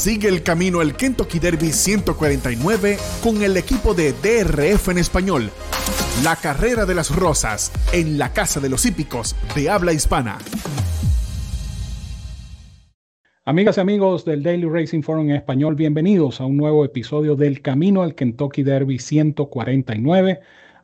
Sigue el camino al Kentucky Derby 149 con el equipo de DRF en español. La carrera de las rosas en la Casa de los Hípicos de habla hispana. Amigas y amigos del Daily Racing Forum en español, bienvenidos a un nuevo episodio del Camino al Kentucky Derby 149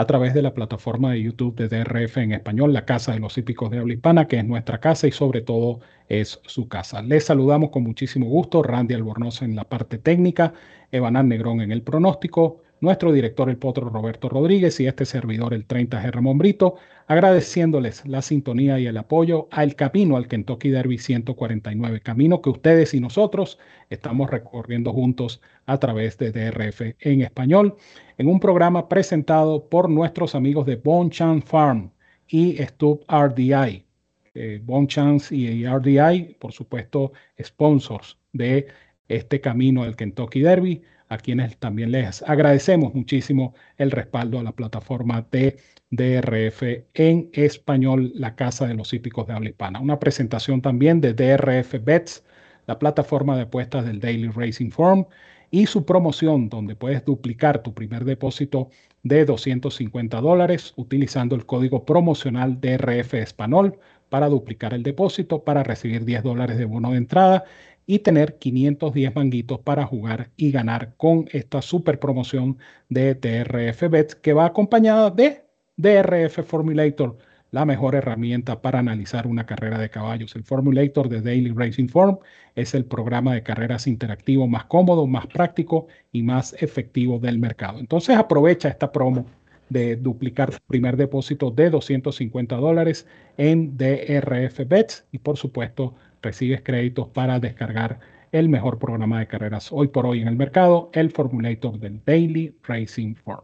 a través de la plataforma de YouTube de DRF en español, la Casa de los Hípicos de Habla Hispana, que es nuestra casa y sobre todo es su casa. Les saludamos con muchísimo gusto, Randy Albornoz en la parte técnica, Evanán Negrón en el pronóstico, nuestro director el potro Roberto Rodríguez y este servidor el 30G Ramón Brito, agradeciéndoles la sintonía y el apoyo al camino al Kentucky Derby 149, camino que ustedes y nosotros estamos recorriendo juntos a través de DRF en español, en un programa presentado por nuestros amigos de Bonchan Farm y Stub RDI. Eh, Bonchance y RDI, por supuesto, sponsors de este camino al Kentucky Derby a quienes también les agradecemos muchísimo el respaldo a la plataforma de DRF en español, la Casa de los Hípicos de Habla Hispana. Una presentación también de DRF Bets, la plataforma de apuestas del Daily Racing Forum y su promoción donde puedes duplicar tu primer depósito de 250 dólares utilizando el código promocional DRF Español para duplicar el depósito, para recibir 10 dólares de bono de entrada y tener 510 manguitos para jugar y ganar con esta super promoción de DRF Bets que va acompañada de DRF Formulator, la mejor herramienta para analizar una carrera de caballos. El Formulator de Daily Racing Form es el programa de carreras interactivo más cómodo, más práctico y más efectivo del mercado. Entonces aprovecha esta promo de duplicar tu primer depósito de 250 dólares en DRF Bets y por supuesto recibes créditos para descargar el mejor programa de carreras hoy por hoy en el mercado, el Formulator del Daily Racing Form.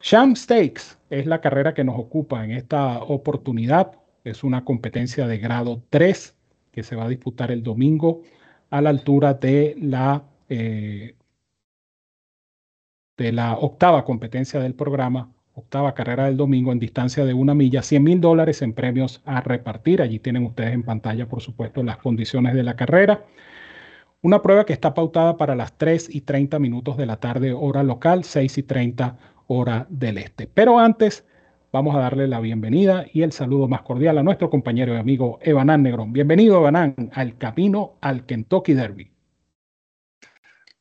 Sham Stakes es la carrera que nos ocupa en esta oportunidad. Es una competencia de grado 3 que se va a disputar el domingo a la altura de la, eh, de la octava competencia del programa octava carrera del domingo en distancia de una milla, 100 mil dólares en premios a repartir. Allí tienen ustedes en pantalla, por supuesto, las condiciones de la carrera. Una prueba que está pautada para las 3 y 30 minutos de la tarde, hora local, 6 y 30 hora del este. Pero antes, vamos a darle la bienvenida y el saludo más cordial a nuestro compañero y amigo Evanán Negrón. Bienvenido, Evanán, al camino al Kentucky Derby.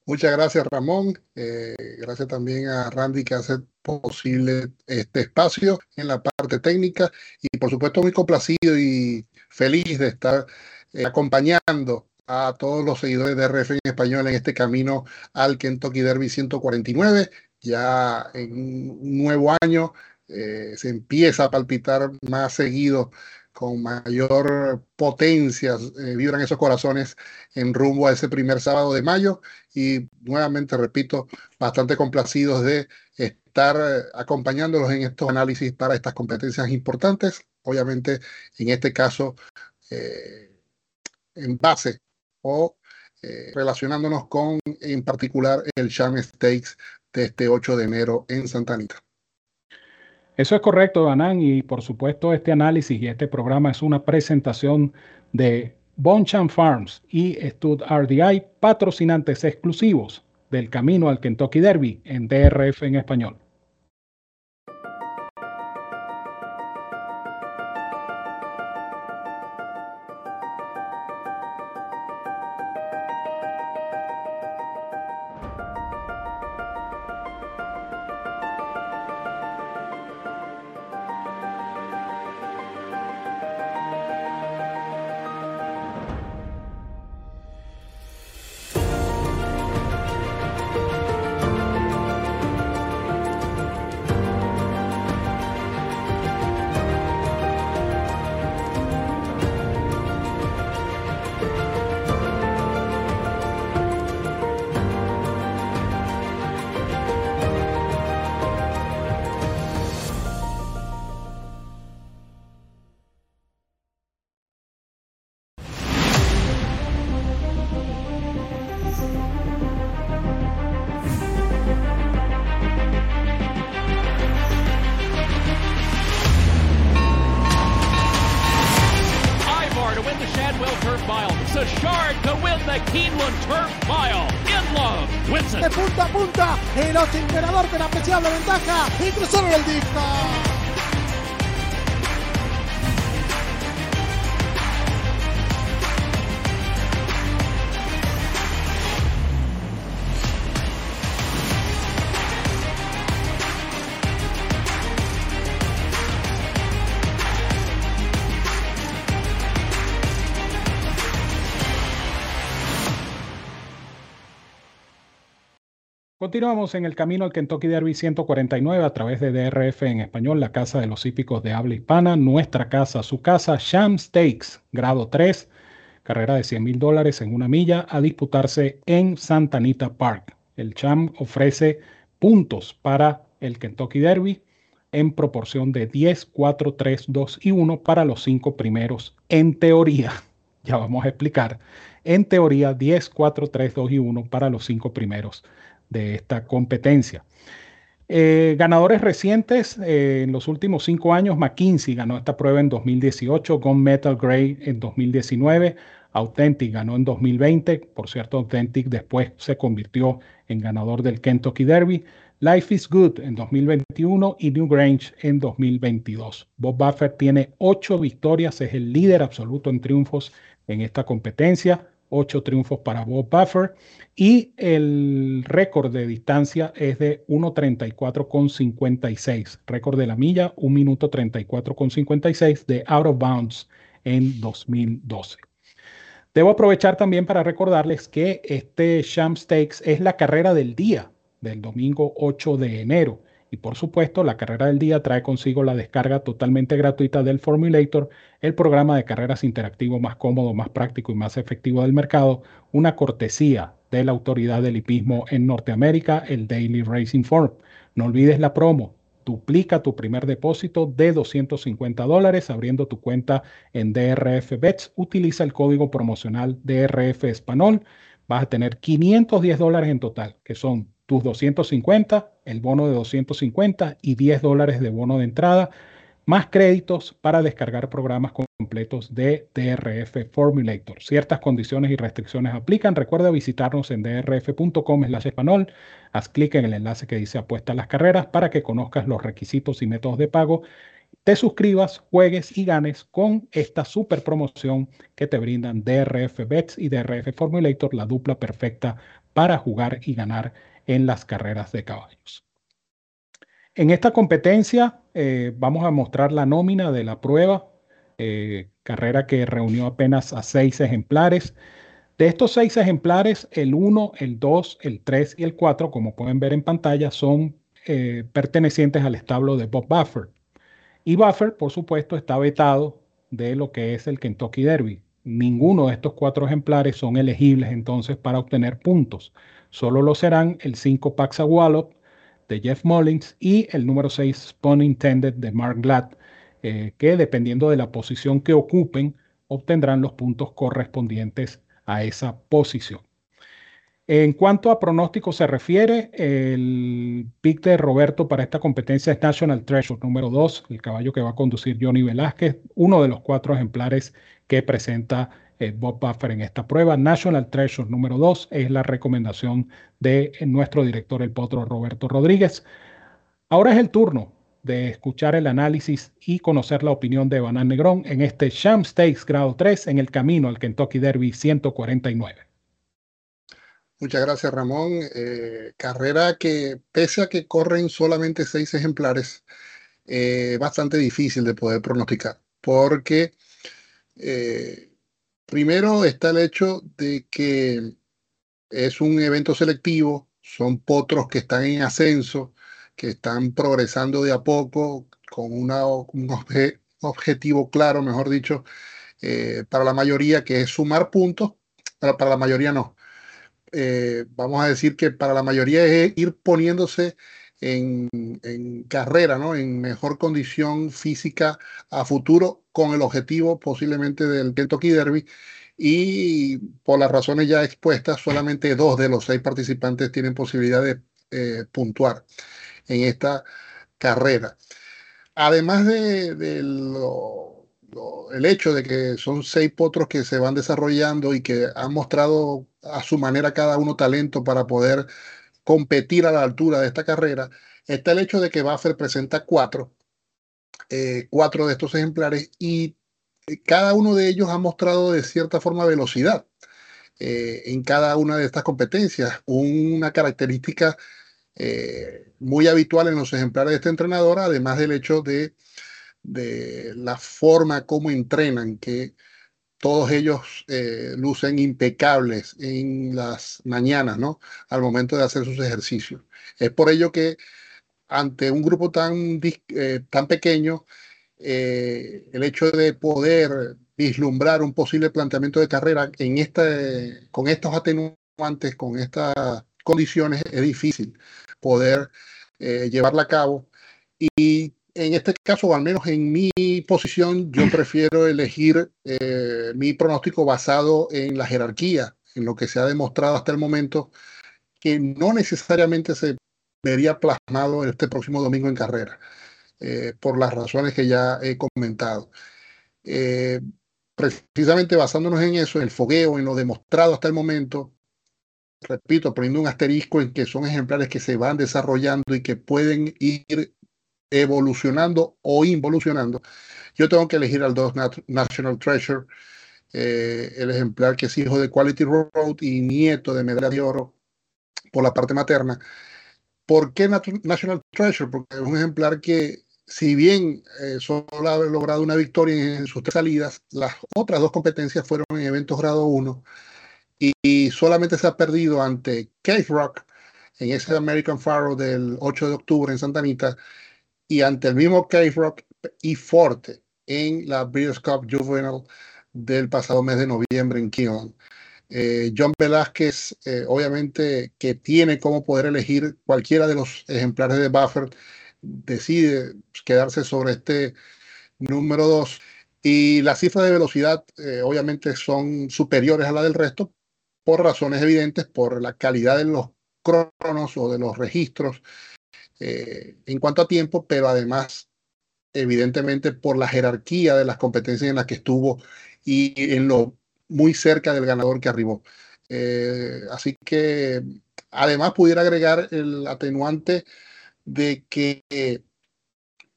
Muchas gracias, Ramón. Eh, gracias también a Randy que hace posible este espacio en la parte técnica y por supuesto muy complacido y feliz de estar eh, acompañando a todos los seguidores de RF en español en este camino al Kentucky Derby 149. Ya en un nuevo año eh, se empieza a palpitar más seguido con mayor potencia eh, vibran esos corazones en rumbo a ese primer sábado de mayo y nuevamente repito, bastante complacidos de estar eh, acompañándolos en estos análisis para estas competencias importantes, obviamente en este caso eh, en base o relacionándonos con en particular el Sham Stakes de este 8 de enero en Santa Anita. Eso es correcto, Banán, y por supuesto este análisis y este programa es una presentación de Bonchan Farms y Stud RDI, patrocinantes exclusivos del camino al Kentucky Derby en DRF en español. Bouchard to win the Keeneland Turf Mile. In love, wins it. De punta a punta, el ocho emperador con apreciable ventaja y cruzaron el disco. Continuamos en el camino al Kentucky Derby 149 a través de DRF en español, la casa de los hípicos de habla hispana, nuestra casa, su casa, Sham Stakes, grado 3, carrera de 100 mil dólares en una milla a disputarse en Santa Anita Park. El Sham ofrece puntos para el Kentucky Derby en proporción de 10, 4, 3, 2 y 1 para los cinco primeros. En teoría, ya vamos a explicar, en teoría 10, 4, 3, 2 y 1 para los cinco primeros de esta competencia. Eh, ganadores recientes, eh, en los últimos cinco años, McKinsey ganó esta prueba en 2018, Gone Metal Gray en 2019, Authentic ganó en 2020, por cierto, Authentic después se convirtió en ganador del Kentucky Derby, Life is Good en 2021 y New Grange en 2022. Bob Buffer tiene ocho victorias, es el líder absoluto en triunfos en esta competencia ocho triunfos para Bob Buffer y el récord de distancia es de 1.34,56. Récord de la milla, 1 minuto 34,56 de Out of Bounds en 2012. Debo aprovechar también para recordarles que este Sham Stakes es la carrera del día del domingo 8 de enero. Y por supuesto, la carrera del día trae consigo la descarga totalmente gratuita del Formulator, el programa de carreras interactivo más cómodo, más práctico y más efectivo del mercado, una cortesía de la autoridad del hipismo en Norteamérica, el Daily Racing Form. No olvides la promo. Duplica tu primer depósito de 250 dólares abriendo tu cuenta en DRF Bets. Utiliza el código promocional DRF Español. Vas a tener 510 dólares en total, que son tus 250, el bono de 250 y 10 dólares de bono de entrada, más créditos para descargar programas completos de DRF Formulator. Ciertas condiciones y restricciones aplican. Recuerda visitarnos en drf.com español. Haz clic en el enlace que dice apuesta a las carreras para que conozcas los requisitos y métodos de pago. Te suscribas, juegues y ganes con esta super promoción que te brindan DRF Bets y DRF Formulator, la dupla perfecta para jugar y ganar en las carreras de caballos. En esta competencia eh, vamos a mostrar la nómina de la prueba, eh, carrera que reunió apenas a seis ejemplares. De estos seis ejemplares, el 1, el 2, el 3 y el 4, como pueden ver en pantalla, son eh, pertenecientes al establo de Bob Buffer. Y Buffer, por supuesto, está vetado de lo que es el Kentucky Derby. Ninguno de estos cuatro ejemplares son elegibles entonces para obtener puntos. Solo lo serán el 5 Paxa Wallop de Jeff Mullins y el número 6 Spawn Intended de Mark Glad, eh, que dependiendo de la posición que ocupen, obtendrán los puntos correspondientes a esa posición. En cuanto a pronóstico se refiere, el pick de Roberto para esta competencia es National Treasure número 2, el caballo que va a conducir Johnny Velázquez, uno de los cuatro ejemplares que presenta eh, Bob Buffer en esta prueba. National Treasure número 2 es la recomendación de nuestro director, el potro Roberto Rodríguez. Ahora es el turno de escuchar el análisis y conocer la opinión de Banan Negrón en este Sham Stakes grado 3 en el camino al Kentucky Derby 149. Muchas gracias, Ramón. Eh, carrera que, pese a que corren solamente seis ejemplares, es bastante difícil de poder pronosticar, porque eh, Primero está el hecho de que es un evento selectivo, son potros que están en ascenso, que están progresando de a poco con un objetivo claro, mejor dicho, eh, para la mayoría, que es sumar puntos, pero para la mayoría no. Eh, vamos a decir que para la mayoría es ir poniéndose en, carrera, ¿no? en mejor condición física a futuro con el objetivo posiblemente del Kentucky Derby. Y por las razones ya expuestas, solamente dos de los seis participantes tienen posibilidad de eh, puntuar en esta carrera. Además de, el hecho de que son seis potros que se van desarrollando y que han mostrado a su manera cada uno talento para poder competir a la altura de esta carrera, está el hecho de que Buffer presenta cuatro, eh, cuatro de estos ejemplares y eh, cada uno de ellos ha mostrado de cierta forma velocidad eh, en cada una de estas competencias, una característica muy habitual en los ejemplares de este entrenador, además del hecho de de la forma como entrenan, que todos ellos eh, lucen impecables en las mañanas, ¿no? Al momento de hacer sus ejercicios. Es por ello que ante un grupo tan, eh, tan pequeño, eh, el hecho de poder vislumbrar un posible planteamiento de carrera en con estos atenuantes, con estas condiciones, es difícil poder llevarla a cabo. Y en este caso, o al menos en mi posición, yo prefiero elegir eh, mi pronóstico basado en la jerarquía, en lo que se ha demostrado hasta el momento, que no necesariamente se vería plasmado este próximo domingo en carrera, eh, por las razones que ya he comentado. Eh, precisamente basándonos en eso, en el fogueo, en lo demostrado hasta el momento, repito, poniendo un asterisco en que son ejemplares que se van desarrollando y que pueden ir evolucionando o involucionando, yo tengo que elegir al 2 National Treasure, eh, el ejemplar que es hijo de Quality Road y nieto de Medalla de Oro por la parte materna. ¿Por qué National Treasure? Porque es un ejemplar que, si bien eh, solo ha logrado una victoria en sus tres salidas, las otras dos competencias fueron en eventos grado 1 y, solamente se ha perdido ante Cave Rock en ese American Faro del 8 de octubre en Santa Anita y ante el mismo Cave Rock y Forte en la Breeders' Cup Juvenile del pasado mes de noviembre en Kion. Eh, John Velázquez, eh, obviamente, que tiene como poder elegir cualquiera de los ejemplares de Buffer, decide quedarse sobre este número 2. Y las cifras de velocidad, eh, obviamente, son superiores a la del resto por razones evidentes, por la calidad de los cronos o de los registros eh, en cuanto a tiempo, pero además, evidentemente, por la jerarquía de las competencias en las que estuvo y en lo muy cerca del ganador que arribó. Eh, así que además pudiera agregar el atenuante de que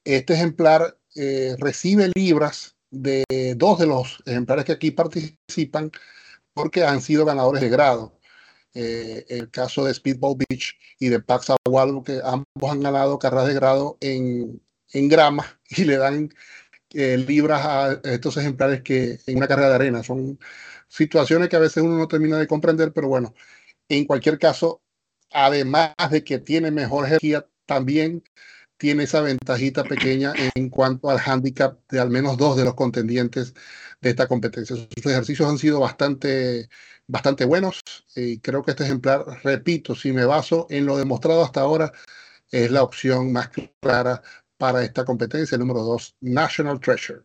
este ejemplar eh, recibe libras de dos de los ejemplares que aquí participan porque han sido ganadores de grado. Eh, el caso de Speedball Beach y de Pax Aguado, que ambos han ganado carreras de grado en, en grama y le dan eh, libras a estos ejemplares que en una carrera de arena. Son situaciones que a veces uno no termina de comprender, pero bueno, en cualquier caso, además de que tiene mejor energía, también tiene esa ventajita pequeña en cuanto al handicap de al menos dos de los contendientes de esta competencia. Sus ejercicios han sido bastante bastante buenos y creo que este ejemplar, repito, si me baso en lo demostrado hasta ahora, es la opción más clara para esta competencia, el número 2, National Treasure.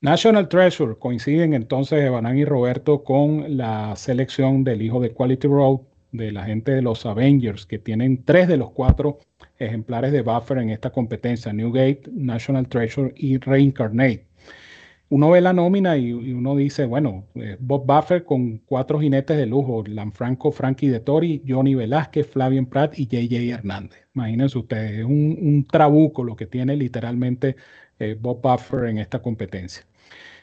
National Treasure coinciden entonces Evanán y Roberto con la selección del hijo de Quality Road de la gente de los Avengers, que tienen tres de los cuatro ejemplares de Buffer en esta competencia, Newgate, National Treasure y Reincarnate uno ve la nómina y, uno dice, bueno, eh, Bob Buffer con cuatro jinetes de lujo, Lanfranco, Frankie de Tori, Johnny Velázquez, Flavian Pratt y JJ Hernández. Imagínense ustedes, es un, trabuco lo que tiene literalmente eh, Bob Buffer en esta competencia.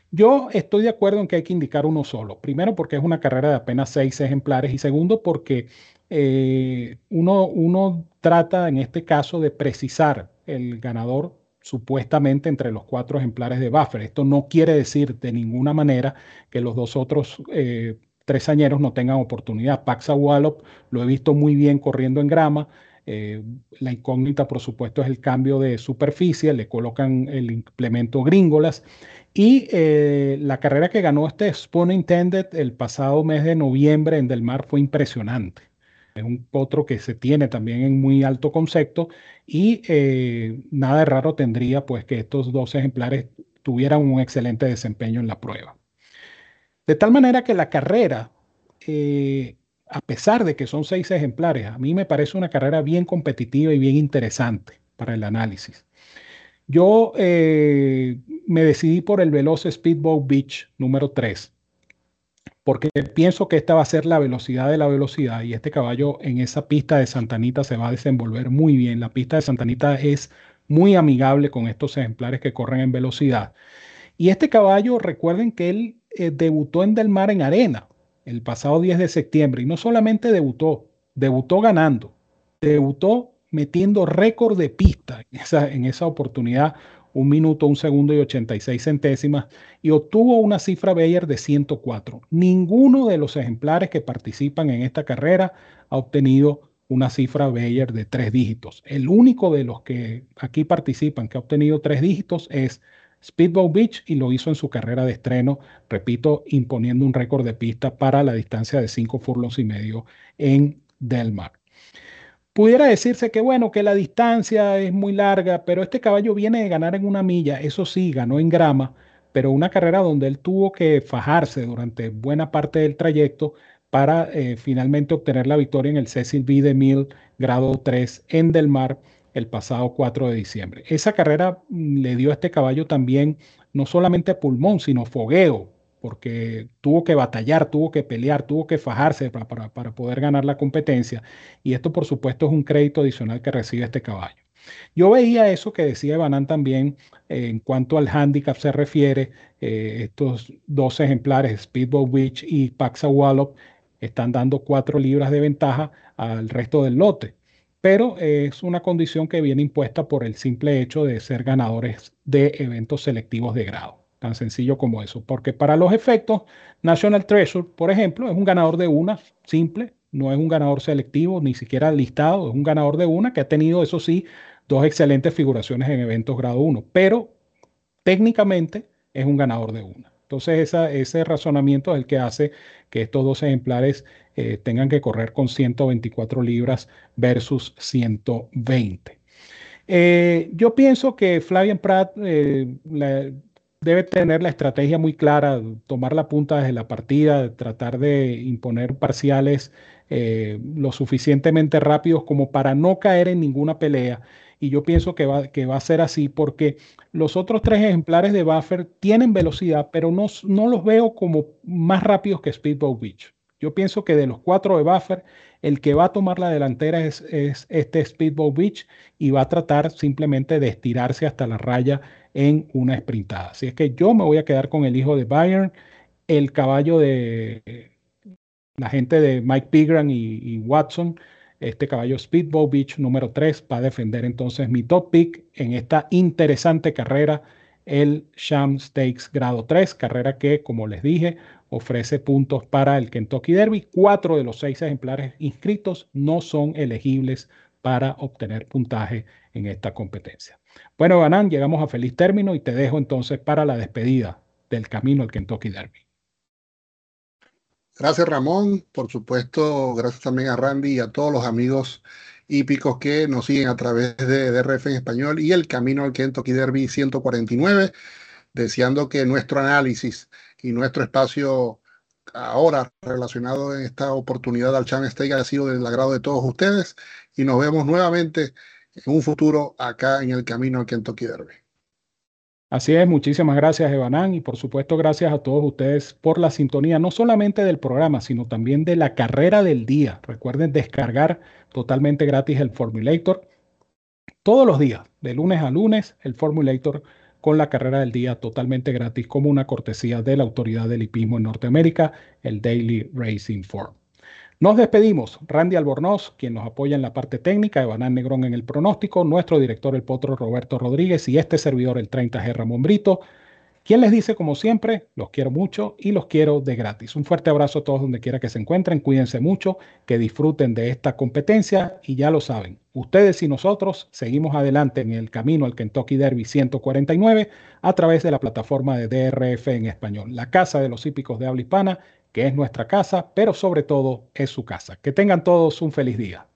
Yo estoy de acuerdo en que hay que indicar uno solo. Primero porque es una carrera de apenas seis ejemplares y segundo porque eh, uno, uno trata en este caso de precisar el ganador supuestamente entre los cuatro ejemplares de Buffer. Esto no quiere decir de ninguna manera que los dos otros eh, tres añeros no tengan oportunidad. Paxa Wallop lo he visto muy bien corriendo en grama. Eh, la incógnita, por supuesto, es el cambio de superficie. Le colocan el implemento gringolas. Y eh, la carrera que ganó este Spoon Intended el pasado mes de noviembre en Del Mar fue impresionante. Es un potro que se tiene también en muy alto concepto y eh, nada de raro tendría pues que estos dos ejemplares tuvieran un excelente desempeño en la prueba. De tal manera que la carrera, eh, a pesar de que son seis ejemplares, a mí me parece una carrera bien competitiva y bien interesante para el análisis. Yo eh, me decidí por el Veloz Speedboat Beach número 3, porque pienso que esta va a ser la velocidad de la velocidad y este caballo en esa pista de Santanita se va a desenvolver muy bien. La pista de Santanita es muy amigable con estos ejemplares que corren en velocidad. Y este caballo, recuerden que él eh, debutó en Del Mar en arena el pasado 10 de septiembre y no solamente debutó, debutó ganando, debutó metiendo récord de pista en esa, en esa oportunidad, un minuto, un segundo y 86 centésimas, y obtuvo una cifra Bayer de 104. Ninguno de los ejemplares que participan en esta carrera ha obtenido una cifra Bayer de tres dígitos. El único de los que aquí participan que ha obtenido tres dígitos es Speedboat Beach y lo hizo en su carrera de estreno, repito, imponiendo un récord de pista para la distancia de 5 furlongs y medio en Del Mar. Pudiera decirse que bueno, que la distancia es muy larga, pero este caballo viene de ganar en una milla, eso sí, ganó en grama, pero una carrera donde él tuvo que fajarse durante buena parte del trayecto para eh, finalmente obtener la victoria en el Cecil B. DeMille grado 3 en Del Mar el pasado 4 de diciembre. Esa carrera mm, le dio a este caballo también no solamente pulmón, sino fogueo, porque tuvo que batallar, tuvo que pelear, tuvo que fajarse para, poder ganar la competencia. Y esto, por supuesto, es un crédito adicional que recibe este caballo. Yo veía eso que decía Banán también eh, en cuanto al handicap se refiere. Eh, estos dos ejemplares, Speedboat Witch y Paxa Wallop, están dando cuatro libras de ventaja al resto del lote pero es una condición que viene impuesta por el simple hecho de ser ganadores de eventos selectivos de grado. Tan sencillo como eso. Porque para los efectos, National Treasure, por ejemplo, es un ganador de una, simple, no es un ganador selectivo, ni siquiera listado, es un ganador de una que ha tenido, eso sí, dos excelentes figuraciones en eventos grado 1, pero técnicamente es un ganador de una. Entonces, ese razonamiento es el que hace que estos dos ejemplares eh, tengan que correr con 124 libras versus 120. Eh, yo pienso que Flavian Pratt eh, debe tener la estrategia muy clara, tomar la punta desde la partida, tratar de imponer parciales lo suficientemente rápidos como para no caer en ninguna pelea y yo pienso que va, que va a ser así porque los otros tres ejemplares de Buffer tienen velocidad, pero no, no los veo como más rápidos que Speedboat Beach. Yo pienso que de los cuatro de Buffer, el que va a tomar la delantera es, es, este Speedboat Beach y va a tratar simplemente de estirarse hasta la raya en una sprintada. Así es que yo me voy a quedar con el hijo de Bayern, el caballo de la gente de Mike Pigram y Watson este caballo Speedboat Beach número 3 va a defender entonces mi top pick en esta interesante carrera, el Sham Stakes grado 3, carrera que, como les dije, ofrece puntos para el Kentucky Derby. Cuatro de los seis ejemplares inscritos no son elegibles para obtener puntaje en esta competencia. Bueno, Banán, llegamos a feliz término y te dejo entonces para la despedida del camino al Kentucky Derby. Gracias Ramón, por supuesto, gracias también a Randy y a todos los amigos hípicos que nos siguen a través de DRF en español y el camino al Kentucky Derby 149, deseando que nuestro análisis y nuestro espacio ahora relacionado en esta oportunidad al Chan State haya sido del agrado de todos ustedes y nos vemos nuevamente en un futuro acá en el camino al Kentucky Derby. Así es, muchísimas gracias, Evanán, y por supuesto gracias a todos ustedes por la sintonía, no solamente del programa, sino también de la carrera del día. Recuerden descargar totalmente gratis el Formulator todos los días, de lunes a lunes, el Formulator con la carrera del día totalmente gratis como una cortesía de la autoridad del hipismo en Norteamérica, el Daily Racing Form. Nos despedimos. Randy Albornoz, quien nos apoya en la parte técnica, Evanán Negrón en el pronóstico, nuestro director el potro Roberto Rodríguez y este servidor el 30G Ramón Brito. Quien les dice, como siempre, los quiero mucho y los quiero de gratis. Un fuerte abrazo a todos donde quiera que se encuentren. Cuídense mucho, que disfruten de esta competencia y ya lo saben. Ustedes y nosotros seguimos adelante en el camino al Kentucky Derby 149 a través de la plataforma de DRF en español, la casa de los hípicos de habla hispana que es nuestra casa, pero sobre todo es su casa. Que tengan todos un feliz día.